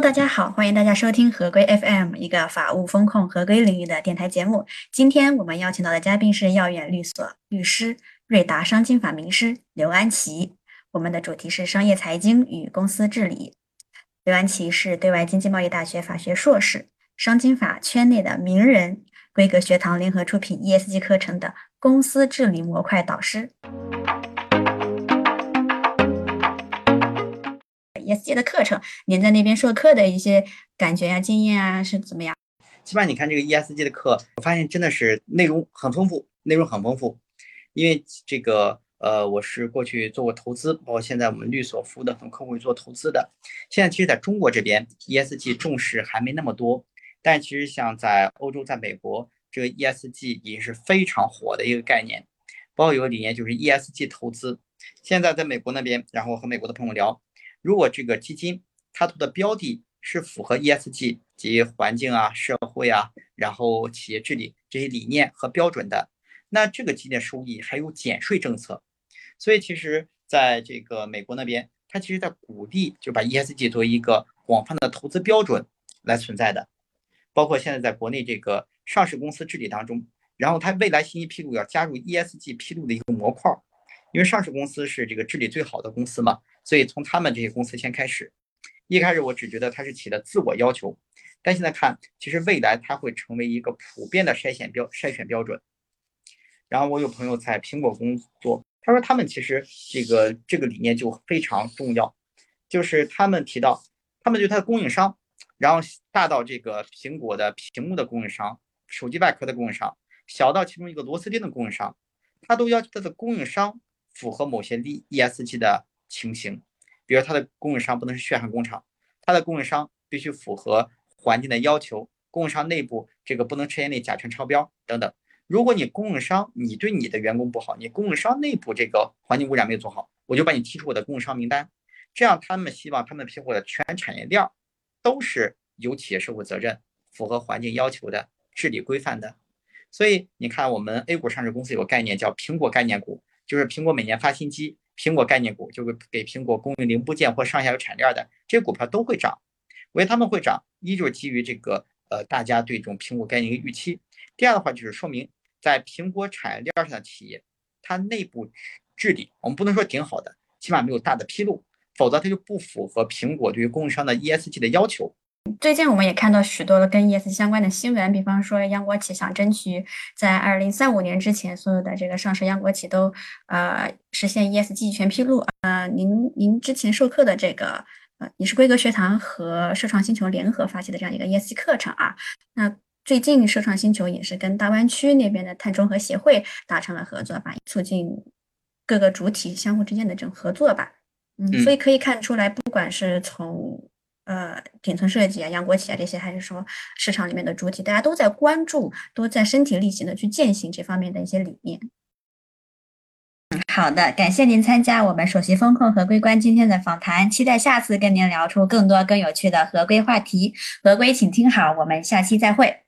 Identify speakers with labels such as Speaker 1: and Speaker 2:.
Speaker 1: 大家好，欢迎大家收听合规 FM，一个法务风控合规领域的电台节目。今天我们邀请到的嘉宾是耀远律所律师、瑞达商经法名师刘安琪。我们的主题是商业财经与公司治理。刘安琪是对外经济贸易大学法学硕士，商经法圈内的名人，规格学堂联合出品 ESG 课程的公司治理模块导师。ESG 的课程，您在那边授课的一些感觉呀、经验啊是怎么样？
Speaker 2: 起码你看这个 ESG 的课，我发现真的是内容很丰富，内容很丰富。因为这个呃，我是过去做过投资，包括现在我们律所服务的很多客户做投资的。现在其实在中国这边，ESG 重视还没那么多，但其实像在欧洲、在美国，这个 ESG 也是非常火的一个概念。包括有个理念就是 ESG 投资。现在在美国那边，然后和美国的朋友聊。如果这个基金它投的标的是符合 ESG 及环境啊、社会啊，然后企业治理这些理念和标准的，那这个基金收益还有减税政策。所以其实在这个美国那边，它其实在鼓励就把 ESG 作为一个广泛的投资标准来存在的。包括现在在国内这个上市公司治理当中，然后它未来信息披露要加入 ESG 披露的一个模块，因为上市公司是这个治理最好的公司嘛。所以从他们这些公司先开始，一开始我只觉得它是起的自我要求，但现在看，其实未来它会成为一个普遍的筛选标筛选标准。然后我有朋友在苹果工作，他说他们其实这个这个理念就非常重要，就是他们提到，他们对他的供应商，然后大到这个苹果的屏幕的供应商、手机外壳的供应商，小到其中一个螺丝钉的供应商，他都要求他的供应商符合某些 E ESG 的。情形，比如它的供应商不能是血汗工厂，它的供应商必须符合环境的要求，供应商内部这个不能车间内甲醛超标等等。如果你供应商你对你的员工不好，你供应商内部这个环境污染没有做好，我就把你踢出我的供应商名单。这样他们希望他们批货的全产业链都是有企业社会责任、符合环境要求的治理规范的。所以你看，我们 A 股上市公司有个概念叫苹果概念股，就是苹果每年发新机。苹果概念股就是给苹果供应零部件或上下游产业链的这些股票都会涨，为他们会涨，一就是基于这个呃大家对这种苹果概念一个预期，第二的话就是说明在苹果产业链上的企业，它内部治理我们不能说挺好的，起码没有大的披露，否则它就不符合苹果对于供应商的 ESG 的要求。
Speaker 1: 最近我们也看到许多的跟 ESG 相关的新闻，比方说央国企想争取在二零三五年之前，所有的这个上市央国企都呃实现 ESG 全披露。呃，您您之前授课的这个呃也是规格学堂和社创星球联合发起的这样一个 ESG 课程啊。那最近社创星球也是跟大湾区那边的碳中和协会达成了合作吧，促进各个主体相互之间的这种合作吧。嗯，所以可以看出来，不管是从呃，顶层设计啊，央国企啊这些，还是说市场里面的主体，大家都在关注，都在身体力行的去践行这方面的一些理念。好的，感谢您参加我们首席风控合规官今天的访谈，期待下次跟您聊出更多更有趣的合规话题。合规，请听好，我们下期再会。